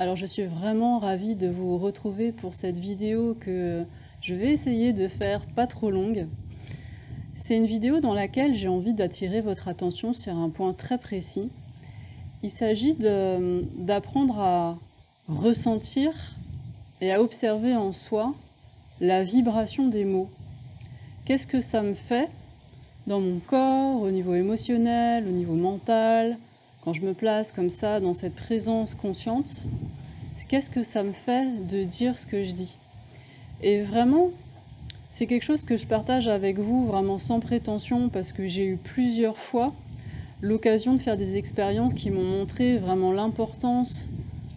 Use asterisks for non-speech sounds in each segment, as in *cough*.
Alors je suis vraiment ravie de vous retrouver pour cette vidéo que je vais essayer de faire pas trop longue. C'est une vidéo dans laquelle j'ai envie d'attirer votre attention sur un point très précis. Il s'agit d'apprendre à ressentir et à observer en soi la vibration des mots. Qu'est-ce que ça me fait dans mon corps, au niveau émotionnel, au niveau mental, quand je me place comme ça dans cette présence consciente qu'est-ce que ça me fait de dire ce que je dis? Et vraiment, c'est quelque chose que je partage avec vous vraiment sans prétention parce que j'ai eu plusieurs fois l'occasion de faire des expériences qui m'ont montré vraiment l'importance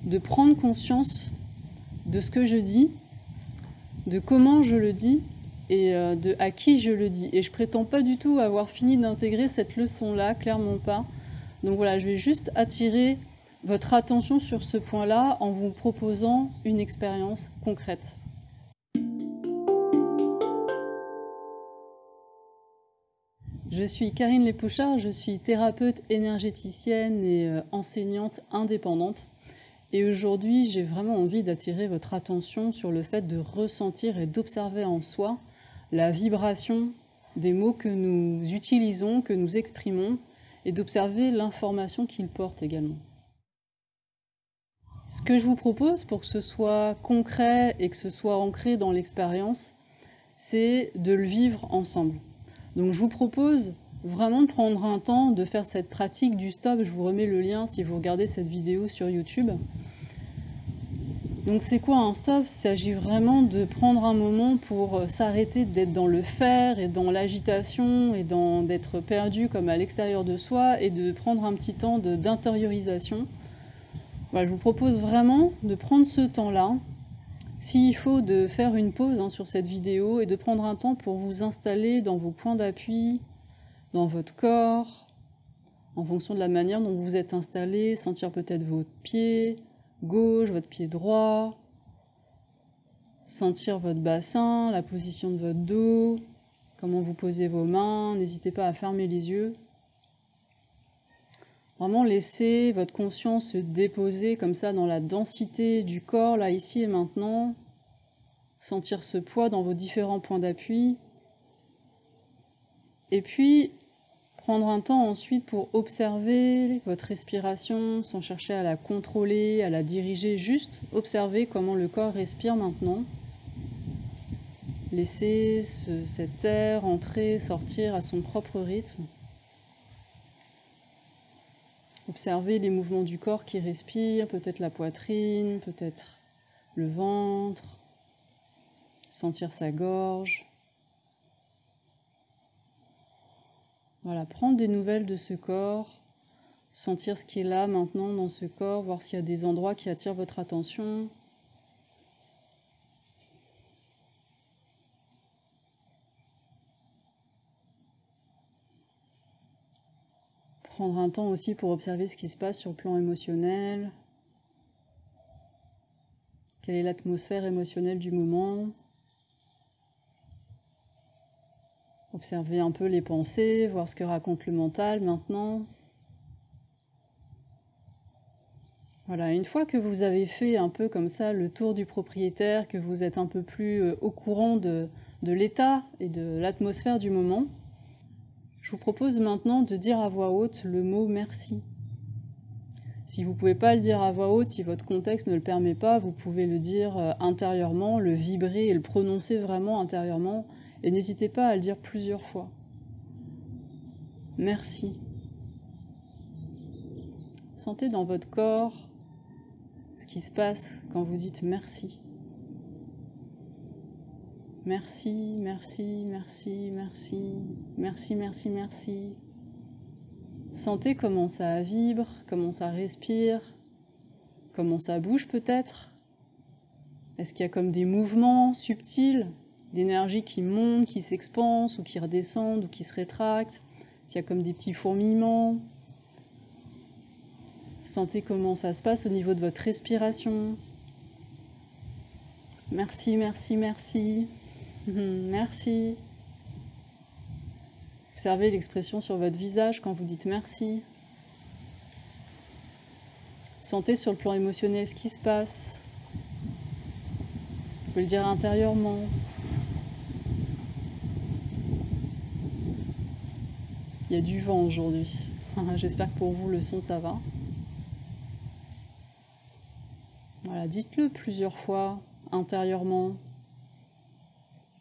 de prendre conscience de ce que je dis, de comment je le dis et euh, de à qui je le dis. Et je prétends pas du tout avoir fini d'intégrer cette leçon-là, clairement pas. Donc voilà, je vais juste attirer votre attention sur ce point-là en vous proposant une expérience concrète. Je suis Karine Lépouchard, je suis thérapeute énergéticienne et euh, enseignante indépendante. Et aujourd'hui, j'ai vraiment envie d'attirer votre attention sur le fait de ressentir et d'observer en soi la vibration des mots que nous utilisons, que nous exprimons, et d'observer l'information qu'ils portent également. Ce que je vous propose pour que ce soit concret et que ce soit ancré dans l'expérience, c'est de le vivre ensemble. Donc je vous propose vraiment de prendre un temps de faire cette pratique du stop. Je vous remets le lien si vous regardez cette vidéo sur YouTube. Donc c'est quoi un stop? Il s'agit vraiment de prendre un moment pour s'arrêter d'être dans le faire et dans l'agitation et d'être perdu comme à l'extérieur de soi et de prendre un petit temps d'intériorisation. Je vous propose vraiment de prendre ce temps-là, s'il faut de faire une pause hein, sur cette vidéo et de prendre un temps pour vous installer dans vos points d'appui, dans votre corps, en fonction de la manière dont vous êtes installé, sentir peut-être votre pied gauche, votre pied droit, sentir votre bassin, la position de votre dos, comment vous posez vos mains, n'hésitez pas à fermer les yeux. Vraiment laisser votre conscience se déposer comme ça dans la densité du corps, là, ici et maintenant. Sentir ce poids dans vos différents points d'appui. Et puis, prendre un temps ensuite pour observer votre respiration sans chercher à la contrôler, à la diriger, juste observer comment le corps respire maintenant. Laisser cet air entrer, sortir à son propre rythme. Observez les mouvements du corps qui respire, peut-être la poitrine, peut-être le ventre, sentir sa gorge. Voilà, prendre des nouvelles de ce corps, sentir ce qui est là maintenant dans ce corps, voir s'il y a des endroits qui attirent votre attention. Prendre un temps aussi pour observer ce qui se passe sur le plan émotionnel. Quelle est l'atmosphère émotionnelle du moment Observer un peu les pensées, voir ce que raconte le mental maintenant. Voilà, une fois que vous avez fait un peu comme ça le tour du propriétaire, que vous êtes un peu plus euh, au courant de, de l'état et de l'atmosphère du moment, je vous propose maintenant de dire à voix haute le mot merci. Si vous ne pouvez pas le dire à voix haute, si votre contexte ne le permet pas, vous pouvez le dire euh, intérieurement, le vibrer et le prononcer vraiment intérieurement. Et n'hésitez pas à le dire plusieurs fois. Merci. Sentez dans votre corps ce qui se passe quand vous dites merci. Merci, merci, merci, merci, merci, merci, merci. Sentez comment ça vibre, comment ça respire, comment ça bouge peut-être. Est-ce qu'il y a comme des mouvements subtils? D'énergie qui montent, qui s'expansent ou qui redescendent ou qui se rétractent. S'il y a comme des petits fourmillements. Sentez comment ça se passe au niveau de votre respiration. Merci, merci, merci. *laughs* Merci. Observez l'expression sur votre visage quand vous dites merci. Sentez sur le plan émotionnel ce qui se passe. Vous pouvez le dire intérieurement. Il y a du vent aujourd'hui. *laughs* J'espère que pour vous le son ça va. Voilà, dites-le plusieurs fois intérieurement.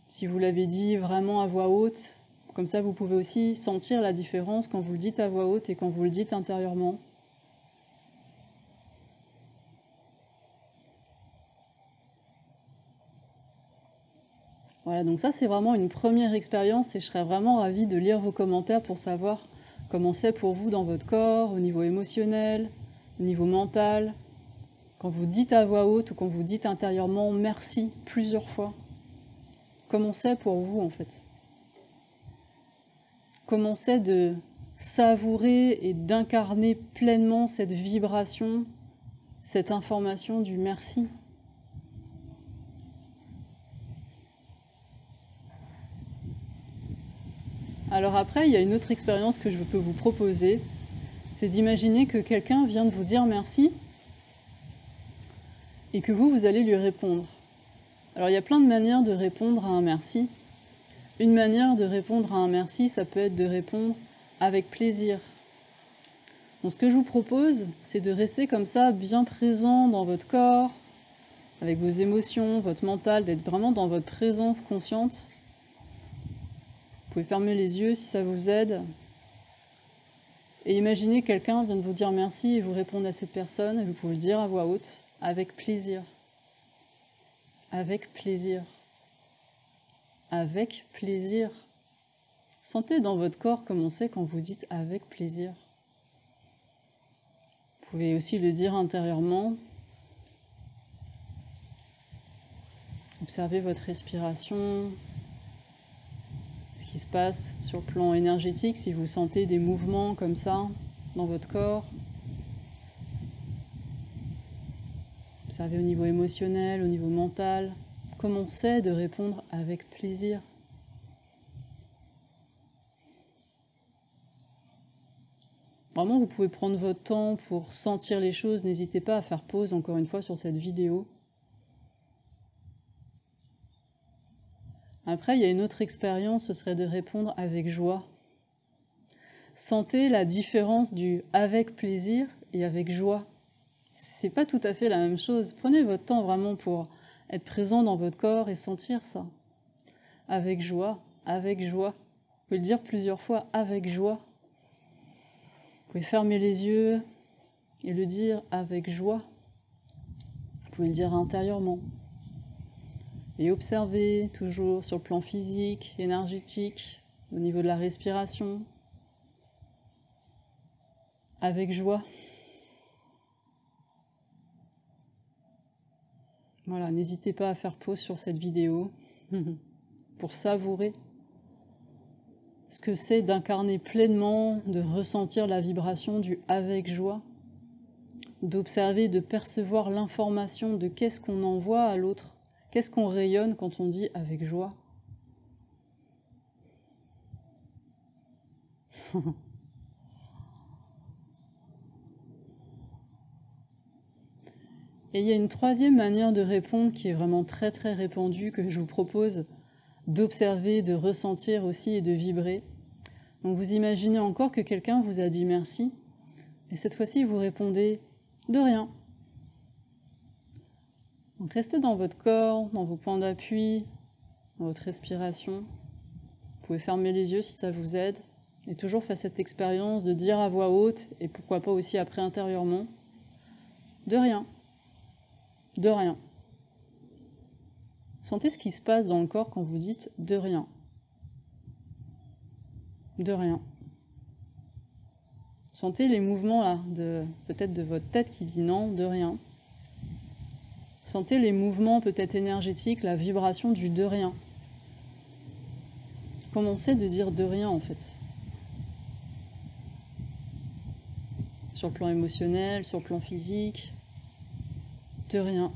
Si vous l'avez dit vraiment à voix haute, comme ça vous pouvez aussi sentir la différence quand vous le dites à voix haute et quand vous le dites intérieurement. Voilà, donc ça c'est vraiment une première expérience et je serais vraiment ravie de lire vos commentaires pour savoir comment c'est pour vous dans votre corps, au niveau émotionnel, au niveau mental. Quand vous dites à voix haute ou quand vous dites intérieurement merci plusieurs fois. Comment c'est pour vous en fait? Comment c'est de savourer et d'incarner pleinement cette vibration, cette information du merci? Alors après, il y a une autre expérience que je peux vous proposer, c'est d'imaginer que quelqu'un vient de vous dire merci et que vous, vous allez lui répondre. Alors il y a plein de manières de répondre à un merci. Une manière de répondre à un merci, ça peut être de répondre avec plaisir. Donc ce que je vous propose, c'est de rester comme ça, bien présent dans votre corps, avec vos émotions, votre mental, d'être vraiment dans votre présence consciente pouvez fermer les yeux si ça vous aide. Et imaginez quelqu'un vient de vous dire merci et vous répondre à cette personne, et vous pouvez le dire à voix haute, avec plaisir. Avec plaisir. Avec plaisir. Sentez dans votre corps comme on sait quand vous dites avec plaisir. Vous pouvez aussi le dire intérieurement. Observez votre respiration, qui se passe sur le plan énergétique, si vous sentez des mouvements comme ça dans votre corps. Observez au niveau émotionnel, au niveau mental. Commencez de répondre avec plaisir. Vraiment, vous pouvez prendre votre temps pour sentir les choses. N'hésitez pas à faire pause encore une fois sur cette vidéo. Après, il y a une autre expérience, ce serait de répondre avec joie. Sentez la différence du avec plaisir et avec joie. C'est pas tout à fait la même chose. Prenez votre temps vraiment pour être présent dans votre corps et sentir ça. Avec joie, avec joie. Vous pouvez le dire plusieurs fois, avec joie. Vous pouvez fermer les yeux et le dire avec joie. Vous pouvez le dire intérieurement et observer toujours sur le plan physique, énergétique, au niveau de la respiration, avec joie. Voilà, n'hésitez pas à faire pause sur cette vidéo *laughs* pour savourer ce que c'est d'incarner pleinement, de ressentir la vibration du avec joie, d'observer, de percevoir l'information de qu'est-ce qu'on envoie à l'autre Qu'est-ce qu'on rayonne quand on dit avec joie *laughs* Et il y a une troisième manière de répondre qui est vraiment très très répandue que je vous propose d'observer, de ressentir aussi et de vibrer. Donc vous imaginez encore que quelqu'un vous a dit merci et cette fois-ci vous répondez de rien. Donc restez dans votre corps, dans vos points d'appui, dans votre respiration. Vous pouvez fermer les yeux si ça vous aide. Et toujours faire cette expérience de dire à voix haute, et pourquoi pas aussi après intérieurement, de rien. De rien. Sentez ce qui se passe dans le corps quand vous dites de rien. De rien. Sentez les mouvements là, peut-être de votre tête qui dit non, de rien. Sentez les mouvements peut-être énergétiques, la vibration du de rien. Commencez de dire de rien en fait? Sur le plan émotionnel, sur le plan physique, de rien.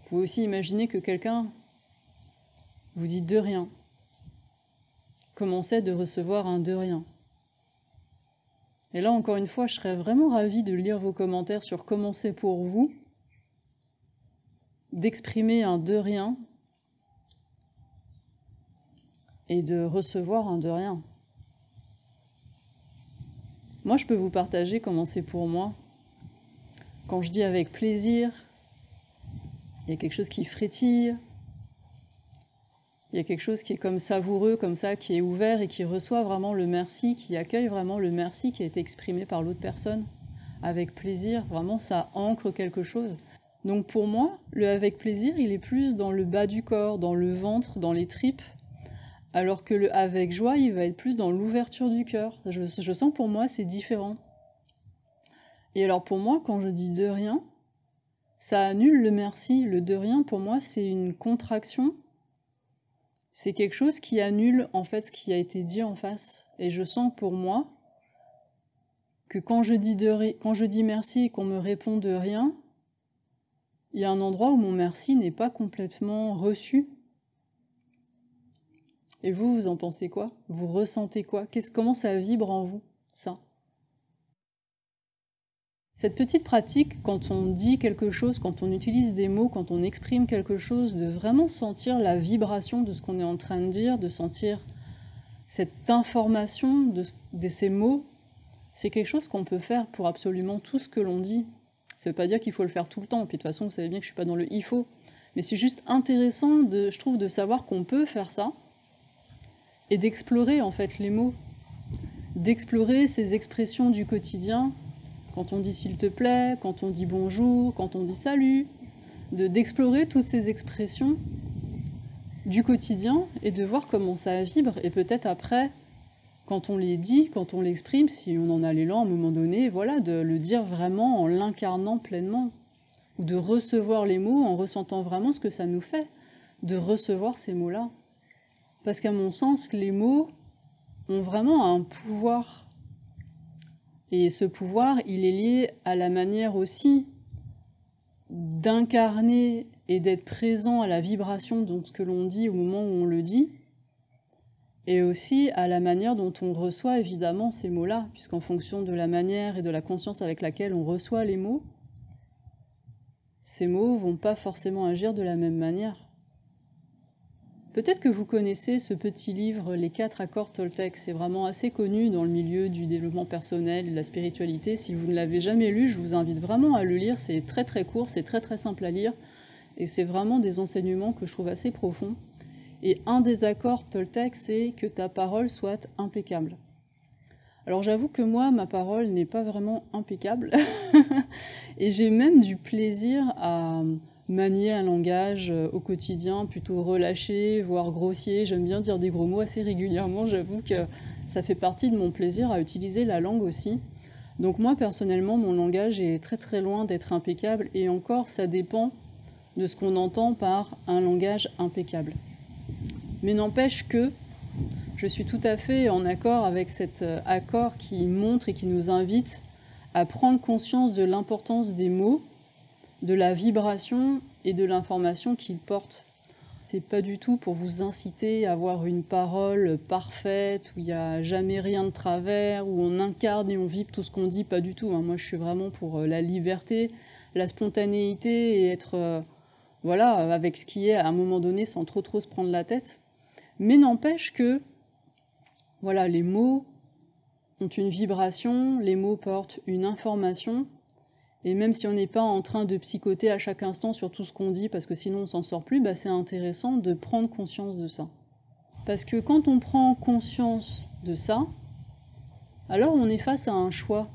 Vous pouvez aussi imaginer que quelqu'un vous dit de rien. Commencez de recevoir un de rien? Et là, encore une fois, je serais vraiment ravie de lire vos commentaires sur comment c'est pour vous d'exprimer un de rien et de recevoir un de rien. Moi, je peux vous partager comment c'est pour moi. Quand je dis avec plaisir, il y a quelque chose qui frétille, il y a quelque chose qui est comme savoureux, comme ça, qui est ouvert et qui reçoit vraiment le merci, qui accueille vraiment le merci qui a été exprimé par l'autre personne, avec plaisir, vraiment ça ancre quelque chose. Donc pour moi, le avec plaisir, il est plus dans le bas du corps, dans le ventre, dans les tripes, alors que le avec joie, il va être plus dans l'ouverture du cœur. Je, je sens pour moi, c'est différent. Et alors pour moi, quand je dis de rien, ça annule le merci. Le de rien, pour moi, c'est une contraction. C'est quelque chose qui annule en fait ce qui a été dit en face. Et je sens pour moi que quand je dis, de, quand je dis merci et qu'on me répond de rien, il y a un endroit où mon merci n'est pas complètement reçu. Et vous, vous en pensez quoi? Vous ressentez quoi? Comment ça vibre en vous, ça? Cette petite pratique, quand on dit quelque chose, quand on utilise des mots, quand on exprime quelque chose, de vraiment sentir la vibration de ce qu'on est en train de dire, de sentir cette information de, ces mots, c'est quelque chose qu'on peut faire pour absolument tout ce que l'on dit. Ça ne veut pas dire qu'il faut le faire tout le temps, puis de toute façon, vous savez bien que je ne suis pas dans le il faut. Mais c'est juste intéressant, de, je trouve, de savoir qu'on peut faire ça et d'explorer en fait les mots, d'explorer ces expressions du quotidien quand on dit s'il te plaît, quand on dit bonjour, quand on dit salut, d'explorer toutes ces expressions du quotidien et de voir comment ça vibre. Et peut-être après, quand on les dit, quand on l'exprime, si on en a l'élan à un moment donné, voilà, de le dire vraiment en l'incarnant pleinement. Ou de recevoir les mots en ressentant vraiment ce que ça nous fait, de recevoir ces mots-là. Parce qu'à mon sens, les mots ont vraiment un pouvoir et ce pouvoir, il est lié à la manière aussi d'incarner et d'être présent à la vibration de ce que l'on dit au moment où on le dit, et aussi à la manière dont on reçoit évidemment ces mots-là, puisqu'en fonction de la manière et de la conscience avec laquelle on reçoit les mots, ces mots vont pas forcément agir de la même manière. Peut-être que vous connaissez ce petit livre, Les quatre accords Toltec. C'est vraiment assez connu dans le milieu du développement personnel et de la spiritualité. Si vous ne l'avez jamais lu, je vous invite vraiment à le lire. C'est très très court, c'est très très simple à lire. Et c'est vraiment des enseignements que je trouve assez profonds. Et un des accords Toltec, c'est que ta parole soit impeccable. Alors j'avoue que moi, ma parole n'est pas vraiment impeccable. *laughs* et j'ai même du plaisir à manier un langage euh, au quotidien plutôt relâché, voire grossier. J'aime bien dire des gros mots assez régulièrement. J'avoue que ça fait partie de mon plaisir à utiliser la langue aussi. Donc moi personnellement, mon langage est très très loin d'être impeccable et encore ça dépend de ce qu'on entend par un langage impeccable. Mais n'empêche que je suis tout à fait en accord avec cet euh, accord qui montre et qui nous invite à prendre conscience de l'importance des mots de la vibration et de l'information qu'il porte. C'est pas du tout pour vous inciter à avoir une parole parfaite, où il n'y a jamais rien de travers, où on incarne et on vibre tout ce qu'on dit, pas du tout. Hein. Moi, je suis vraiment pour euh, la liberté, la spontanéité et être euh, voilà, avec ce qui est à un moment donné sans trop trop se prendre la tête. Mais n'empêche que voilà, les mots ont une vibration, les mots portent une information et même si on n'est pas en train de psychoter à chaque instant sur tout ce qu'on dit, parce que sinon on s'en sort plus, bah c'est intéressant de prendre conscience de ça. Parce que quand on prend conscience de ça, alors on est face à un choix.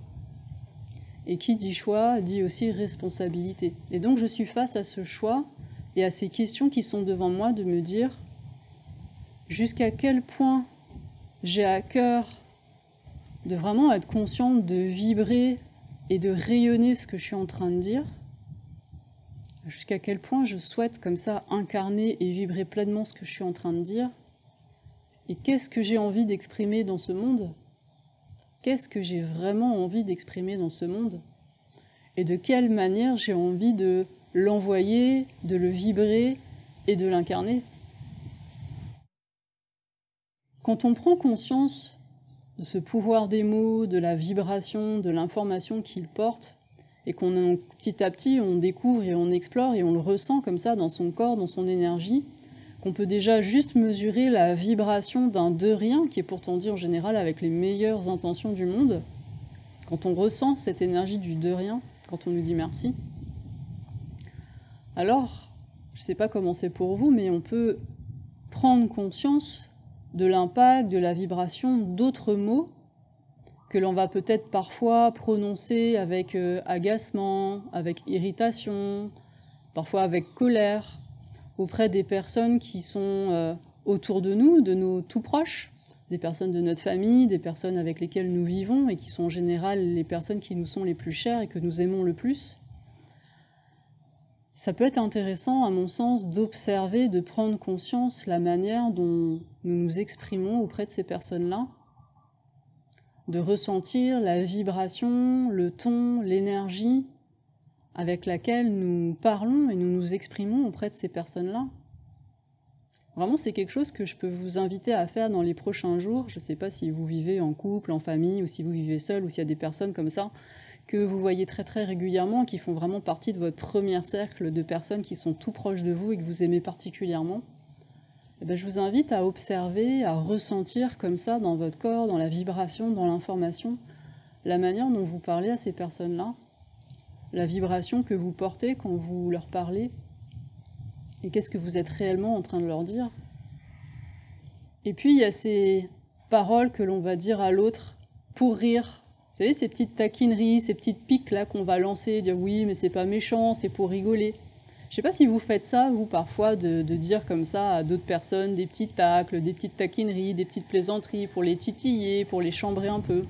Et qui dit choix dit aussi responsabilité. Et donc je suis face à ce choix et à ces questions qui sont devant moi de me dire jusqu'à quel point j'ai à cœur de vraiment être consciente de vibrer et de rayonner ce que je suis en train de dire, jusqu'à quel point je souhaite comme ça incarner et vibrer pleinement ce que je suis en train de dire, et qu'est-ce que j'ai envie d'exprimer dans ce monde? Qu'est-ce que j'ai vraiment envie d'exprimer dans ce monde? Et de quelle manière j'ai envie de l'envoyer, de le vibrer et de l'incarner? Quand on prend conscience de ce pouvoir des mots, de la vibration, de l'information qu'ils portent, et qu'on petit à petit on découvre et on explore et on le ressent comme ça dans son corps, dans son énergie, qu'on peut déjà juste mesurer la vibration d'un de rien, qui est pourtant dit en général avec les meilleures intentions du monde, quand on ressent cette énergie du de rien, quand on nous dit merci, alors, je ne sais pas comment c'est pour vous, mais on peut prendre conscience de l'impact, de la vibration d'autres mots que l'on va peut-être parfois prononcer avec euh, agacement, avec irritation, parfois avec colère, auprès des personnes qui sont euh, autour de nous, de nos tout proches, des personnes de notre famille, des personnes avec lesquelles nous vivons et qui sont en général les personnes qui nous sont les plus chères et que nous aimons le plus. Ça peut être intéressant, à mon sens, d'observer, de prendre conscience la manière dont nous nous exprimons auprès de ces personnes-là, de ressentir la vibration, le ton, l'énergie avec laquelle nous parlons et nous nous exprimons auprès de ces personnes-là. Vraiment, c'est quelque chose que je peux vous inviter à faire dans les prochains jours. Je ne sais pas si vous vivez en couple, en famille, ou si vous vivez seul, ou s'il y a des personnes comme ça que vous voyez très très régulièrement, qui font vraiment partie de votre premier cercle de personnes qui sont tout proches de vous et que vous aimez particulièrement. Eh ben, je vous invite à observer, à ressentir comme ça dans votre corps, dans la vibration, dans l'information, la manière dont vous parlez à ces personnes-là, la vibration que vous portez quand vous leur parlez, et qu'est-ce que vous êtes réellement en train de leur dire. Et puis il y a ces paroles que l'on va dire à l'autre pour rire. Vous savez, ces petites taquineries, ces petites piques là qu'on va lancer, dire oui, mais c'est pas méchant, c'est pour rigoler. Je sais pas si vous faites ça, vous, parfois, de, dire comme ça à d'autres personnes des petits tacles, des petites taquineries, des petites plaisanteries pour les titiller, pour les chambrer un peu.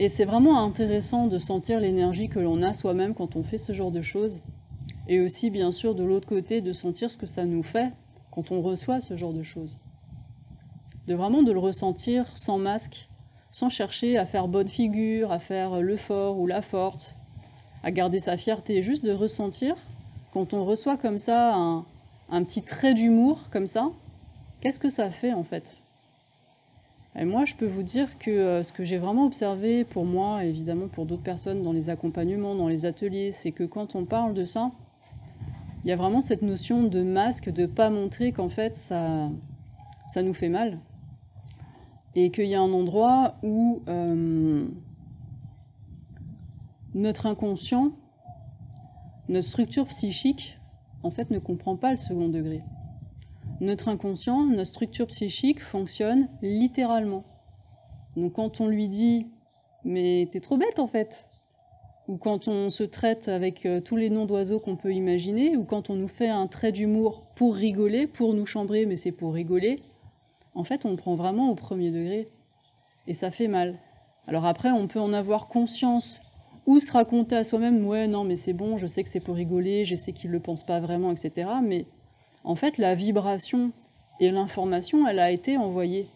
Et c'est vraiment intéressant de sentir l'énergie que l'on a soi-même quand on fait ce genre de choses. Et aussi, bien sûr, de l'autre côté, de sentir ce que ça nous fait quand on reçoit ce genre de choses. De vraiment de le ressentir sans masque, sans chercher à faire bonne figure, à faire le fort ou la forte, à garder sa fierté, juste de ressentir quand on reçoit comme ça un, petit trait d'humour, comme ça, qu'est-ce que ça fait en fait? Et moi, je peux vous dire que euh, ce que j'ai vraiment observé pour moi, évidemment pour d'autres personnes dans les accompagnements, dans les ateliers, c'est que quand on parle de ça, il y a vraiment cette notion de masque, de pas montrer qu'en fait ça, ça nous fait mal. Et qu'il y a un endroit où euh, notre inconscient notre structure psychique, en fait, ne comprend pas le second degré. Notre inconscient, notre structure psychique fonctionne littéralement. Donc quand on lui dit « mais t'es trop bête en fait », ou quand on se traite avec euh, tous les noms d'oiseaux qu'on peut imaginer, ou quand on nous fait un trait d'humour pour rigoler, pour nous chambrer, mais c'est pour rigoler, en fait, on prend vraiment au premier degré. Et ça fait mal. Alors après, on peut en avoir conscience ou se raconter à soi-même, ouais, non, mais c'est bon, je sais que c'est pour rigoler, je sais qu'il ne le pense pas vraiment, etc. Mais en fait, la vibration et l'information, elle a été envoyée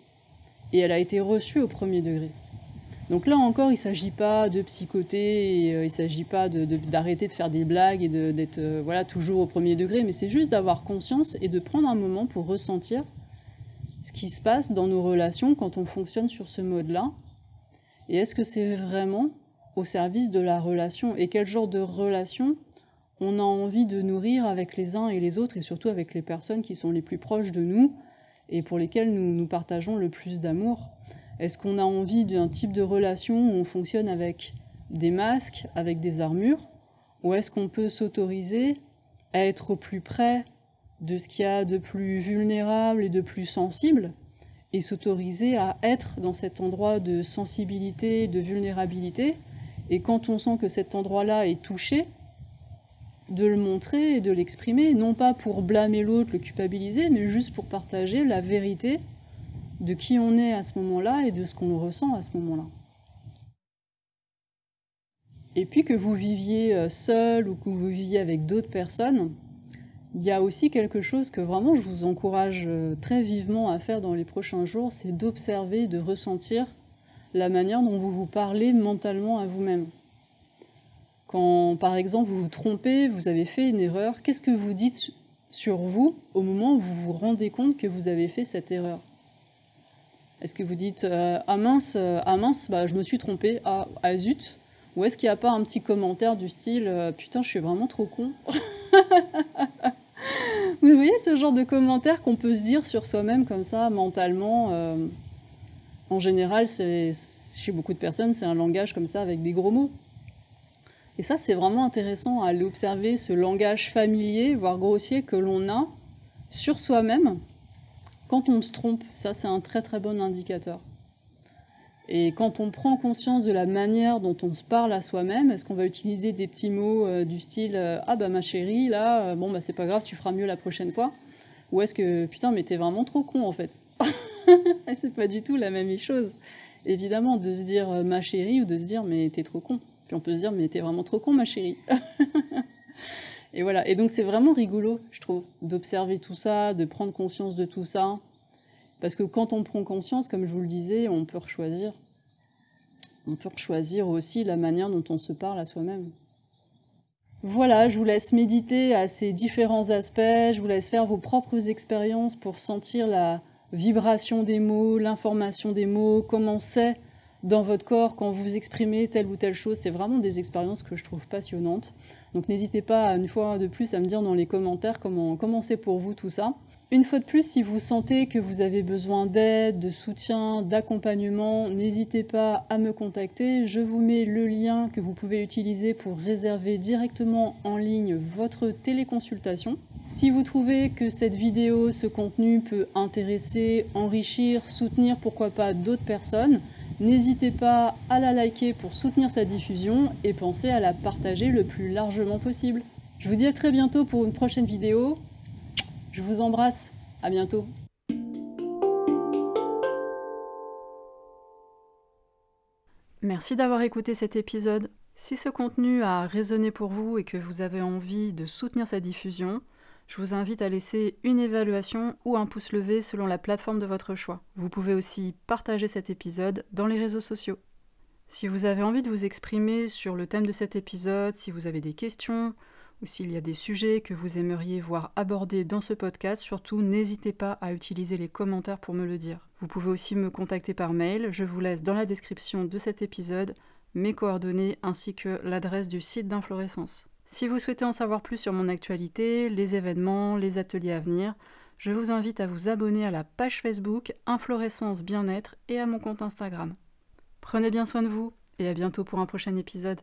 et elle a été reçue au premier degré. Donc là encore, il ne s'agit pas de psychoter, euh, il ne s'agit pas d'arrêter de, faire des blagues et d'être euh, voilà, toujours au premier degré, mais c'est juste d'avoir conscience et de prendre un moment pour ressentir ce qui se passe dans nos relations quand on fonctionne sur ce mode-là. Et est-ce que c'est vraiment au service de la relation et quel genre de relation on a envie de nourrir avec les uns et les autres et surtout avec les personnes qui sont les plus proches de nous et pour lesquelles nous, nous partageons le plus d'amour. Est-ce qu'on a envie d'un type de relation où on fonctionne avec des masques, avec des armures? Ou est-ce qu'on peut s'autoriser à être au plus près de ce qu'il y a de plus vulnérable et de plus sensible et s'autoriser à être dans cet endroit de sensibilité, de vulnérabilité et quand on sent que cet endroit-là est touché, de le montrer et de l'exprimer, non pas pour blâmer l'autre, le culpabiliser, mais juste pour partager la vérité de qui on est à ce moment-là et de ce qu'on ressent à ce moment-là. Et puis que vous viviez euh, seul ou que vous viviez avec d'autres personnes, il y a aussi quelque chose que vraiment je vous encourage euh, très vivement à faire dans les prochains jours, c'est d'observer, de ressentir la manière dont vous vous parlez mentalement à vous-même. Quand par exemple vous vous trompez, vous avez fait une erreur, qu'est-ce que vous dites sur vous au moment où vous vous rendez compte que vous avez fait cette erreur? Est-ce que vous dites euh, Ah mince, euh, ah mince bah, je me suis trompé, ah, ah zut! Ou est-ce qu'il n'y a pas un petit commentaire du style Putain, je suis vraiment trop con *laughs* Vous voyez ce genre de commentaire qu'on peut se dire sur soi-même comme ça, mentalement En général, chez beaucoup de personnes, c'est un langage comme ça avec des gros mots. Et ça, c'est vraiment intéressant à aller observer ce langage familier, voire grossier, que l'on a sur soi-même quand on se trompe. Ça, c'est un très très bon indicateur. Et quand on prend conscience de la manière dont on se parle à soi-même, est-ce qu'on va utiliser des petits mots euh, du style euh, Ah bah ma chérie, là, euh, bon bah c'est pas grave, tu feras mieux la prochaine fois Ou est-ce que putain, mais t'es vraiment trop con en fait *laughs* C'est pas du tout la même chose. Évidemment, de se dire ma chérie ou de se dire mais t'es trop con. Puis on peut se dire, mais t'es vraiment trop con, ma chérie. *laughs* et voilà. Et donc c'est vraiment rigolo, je trouve, d'observer tout ça, de prendre conscience de tout ça. Parce que quand on prend conscience, comme je vous le disais, on peut choisir. On peut choisir aussi la manière dont on se parle à soi-même. Voilà, je vous laisse méditer à ces différents aspects, je vous laisse faire vos propres expériences pour sentir la vibration des mots, l'information des mots, comment c'est dans votre corps quand vous exprimez telle ou telle chose. C'est vraiment des expériences que je trouve passionnantes. Donc n'hésitez pas une fois de plus à me dire dans les commentaires comment, comment c'est pour vous tout ça. Une fois de plus, si vous sentez que vous avez besoin d'aide, de soutien, d'accompagnement, n'hésitez pas à me contacter. Je vous mets le lien que vous pouvez utiliser pour réserver directement en ligne votre téléconsultation. Si vous trouvez que cette vidéo, ce contenu peut intéresser, enrichir, soutenir pourquoi pas d'autres personnes, N'hésitez pas à la liker pour soutenir sa diffusion et pensez à la partager le plus largement possible. Je vous dis à très bientôt pour une prochaine vidéo. Je vous embrasse. À bientôt. Merci d'avoir écouté cet épisode. Si ce contenu a résonné pour vous et que vous avez envie de soutenir sa diffusion, je vous invite à laisser une évaluation ou un pouce levé selon la plateforme de votre choix. Vous pouvez aussi partager cet épisode dans les réseaux sociaux. Si vous avez envie de vous exprimer sur le thème de cet épisode, si vous avez des questions ou s'il y a des sujets que vous aimeriez voir abordés dans ce podcast, surtout n'hésitez pas à utiliser les commentaires pour me le dire. Vous pouvez aussi me contacter par mail, je vous laisse dans la description de cet épisode mes coordonnées ainsi que l'adresse du site d'Inflorescence. Si vous souhaitez en savoir plus sur mon actualité, les événements, les ateliers à venir, je vous invite à vous abonner à la page Facebook Inflorescence Bien-être et à mon compte Instagram. Prenez bien soin de vous et à bientôt pour un prochain épisode.